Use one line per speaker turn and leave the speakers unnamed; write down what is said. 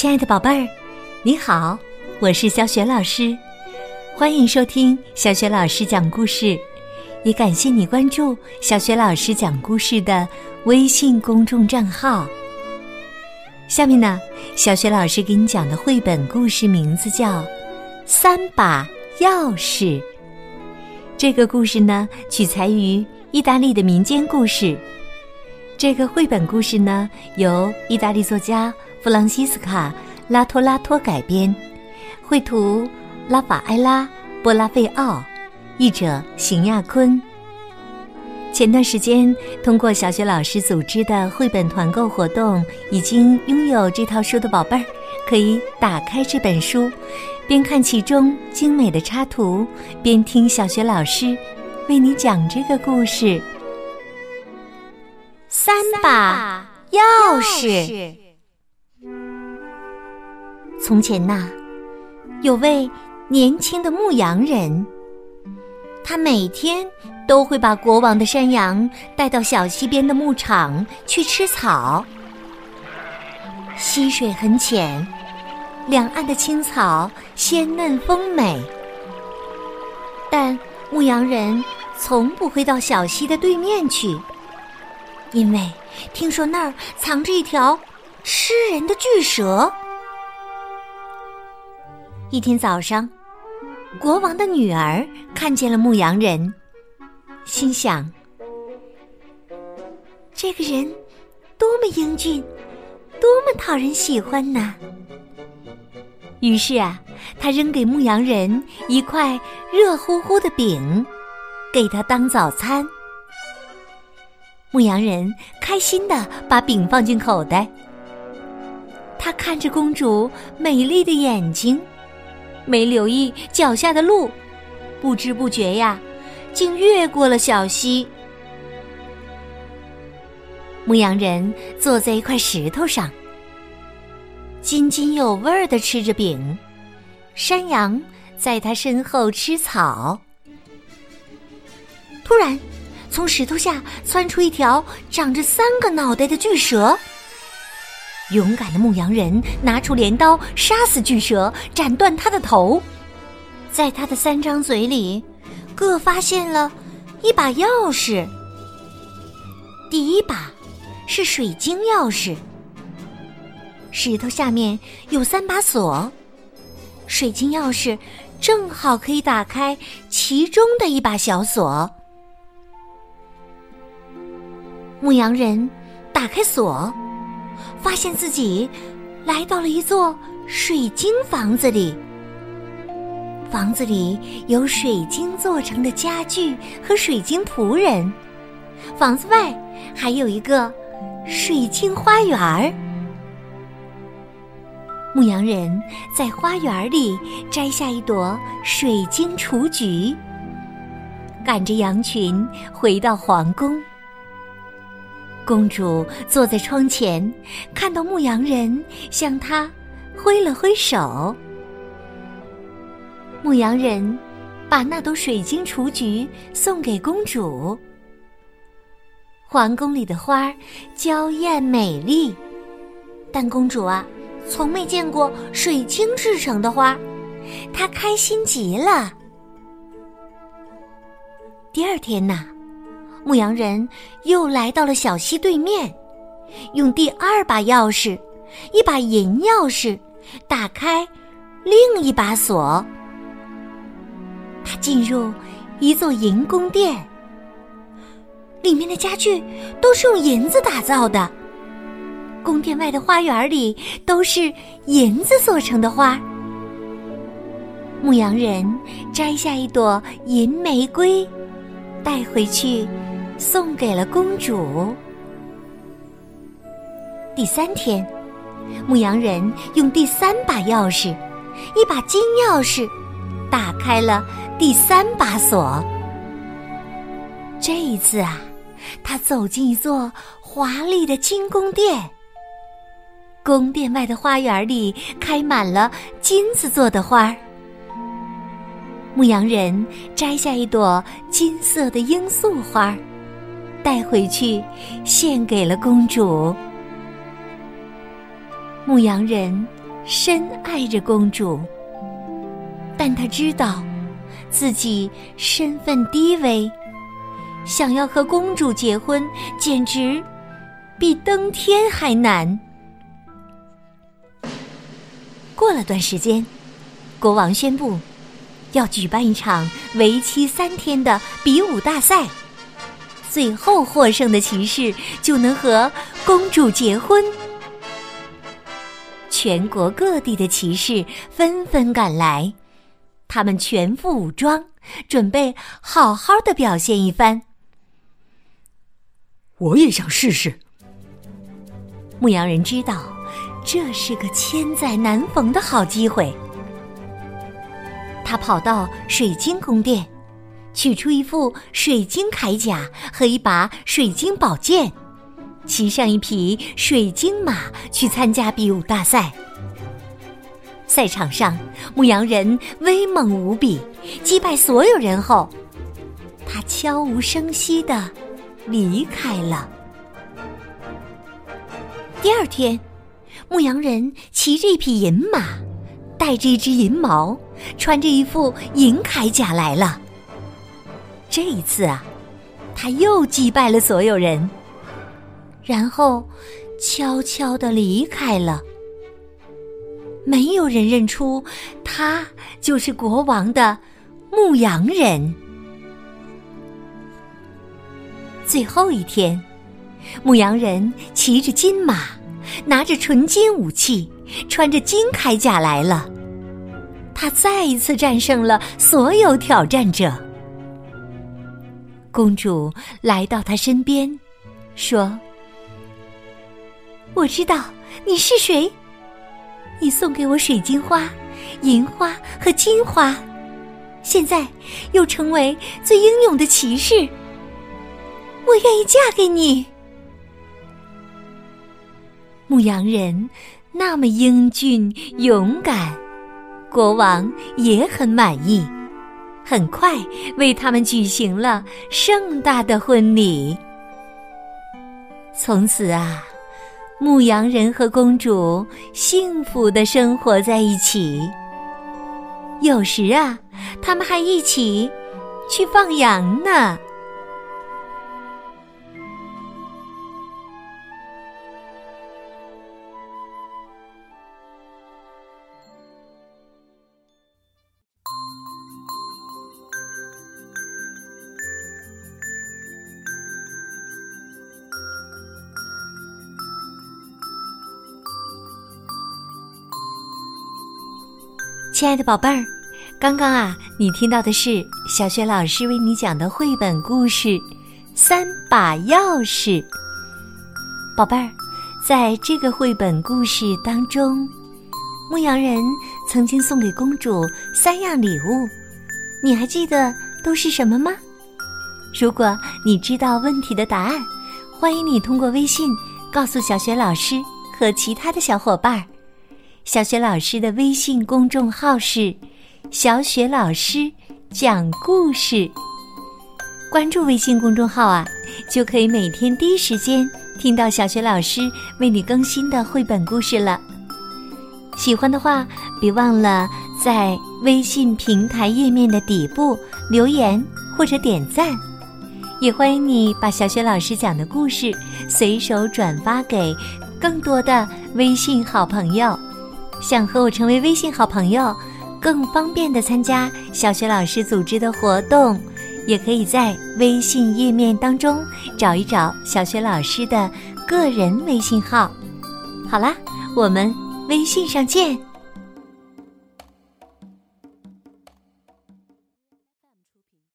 亲爱的宝贝儿，你好，我是小雪老师，欢迎收听小雪老师讲故事，也感谢你关注小雪老师讲故事的微信公众账号。下面呢，小雪老师给你讲的绘本故事名字叫《三把钥匙》。这个故事呢，取材于意大利的民间故事。这个绘本故事呢，由意大利作家弗朗西斯卡·拉托拉托改编，绘图拉法埃拉·波拉费奥，译者邢亚坤。前段时间，通过小学老师组织的绘本团购活动，已经拥有这套书的宝贝儿，可以打开这本书，边看其中精美的插图，边听小学老师为你讲这个故事。三把钥匙。从前呐，有位年轻的牧羊人，他每天都会把国王的山羊带到小溪边的牧场去吃草。溪水很浅，两岸的青草鲜嫩丰美，但牧羊人从不会到小溪的对面去。因为听说那儿藏着一条吃人的巨蛇。一天早上，国王的女儿看见了牧羊人，心想：这个人多么英俊，多么讨人喜欢呐！于是啊，他扔给牧羊人一块热乎乎的饼，给他当早餐。牧羊人开心的把饼放进口袋，他看着公主美丽的眼睛，没留意脚下的路，不知不觉呀，竟越过了小溪。牧羊人坐在一块石头上，津津有味儿的吃着饼，山羊在他身后吃草。突然。从石头下窜出一条长着三个脑袋的巨蛇。勇敢的牧羊人拿出镰刀杀死巨蛇，斩断它的头。在他的三张嘴里，各发现了一把钥匙。第一把是水晶钥匙。石头下面有三把锁，水晶钥匙正好可以打开其中的一把小锁。牧羊人打开锁，发现自己来到了一座水晶房子里。房子里有水晶做成的家具和水晶仆人，房子外还有一个水晶花园。牧羊人在花园里摘下一朵水晶雏菊，赶着羊群回到皇宫。公主坐在窗前，看到牧羊人向她挥了挥手。牧羊人把那朵水晶雏菊送给公主。皇宫里的花娇艳美丽，但公主啊，从没见过水晶制成的花，她开心极了。第二天呐。牧羊人又来到了小溪对面，用第二把钥匙，一把银钥匙，打开另一把锁。他进入一座银宫殿，里面的家具都是用银子打造的。宫殿外的花园里都是银子做成的花。牧羊人摘下一朵银玫瑰，带回去。送给了公主。第三天，牧羊人用第三把钥匙，一把金钥匙，打开了第三把锁。这一次啊，他走进一座华丽的金宫殿。宫殿外的花园里开满了金子做的花儿。牧羊人摘下一朵金色的罂粟花儿。带回去，献给了公主。牧羊人深爱着公主，但他知道自己身份低微，想要和公主结婚，简直比登天还难。过了段时间，国王宣布要举办一场为期三天的比武大赛，最后获胜的骑士就能和公主结婚。全国各地的骑士纷纷赶来，他们全副武装，准备好好的表现一番。
我也想试试。
牧羊人知道。这是个千载难逢的好机会。他跑到水晶宫殿，取出一副水晶铠甲和一把水晶宝剑，骑上一匹水晶马去参加比武大赛。赛场上，牧羊人威猛无比，击败所有人后，他悄无声息的离开了。第二天。牧羊人骑着一匹银马，带着一只银矛，穿着一副银铠甲来了。这一次啊，他又击败了所有人，然后悄悄的离开了。没有人认出他就是国王的牧羊人。最后一天，牧羊人骑着金马。拿着纯金武器，穿着金铠甲来了。他再一次战胜了所有挑战者。公主来到他身边，说：“我知道你是谁。你送给我水晶花、银花和金花，现在又成为最英勇的骑士。我愿意嫁给你。”牧羊人那么英俊勇敢，国王也很满意，很快为他们举行了盛大的婚礼。从此啊，牧羊人和公主幸福的生活在一起。有时啊，他们还一起去放羊呢。亲爱的宝贝儿，刚刚啊，你听到的是小雪老师为你讲的绘本故事《三把钥匙》。宝贝儿，在这个绘本故事当中，牧羊人曾经送给公主三样礼物，你还记得都是什么吗？如果你知道问题的答案，欢迎你通过微信告诉小雪老师和其他的小伙伴儿。小雪老师的微信公众号是“小雪老师讲故事”，关注微信公众号啊，就可以每天第一时间听到小雪老师为你更新的绘本故事了。喜欢的话，别忘了在微信平台页面的底部留言或者点赞，也欢迎你把小雪老师讲的故事随手转发给更多的微信好朋友。想和我成为微信好朋友，更方便的参加小学老师组织的活动，也可以在微信页面当中找一找小学老师的个人微信号。好啦，我们微信上见。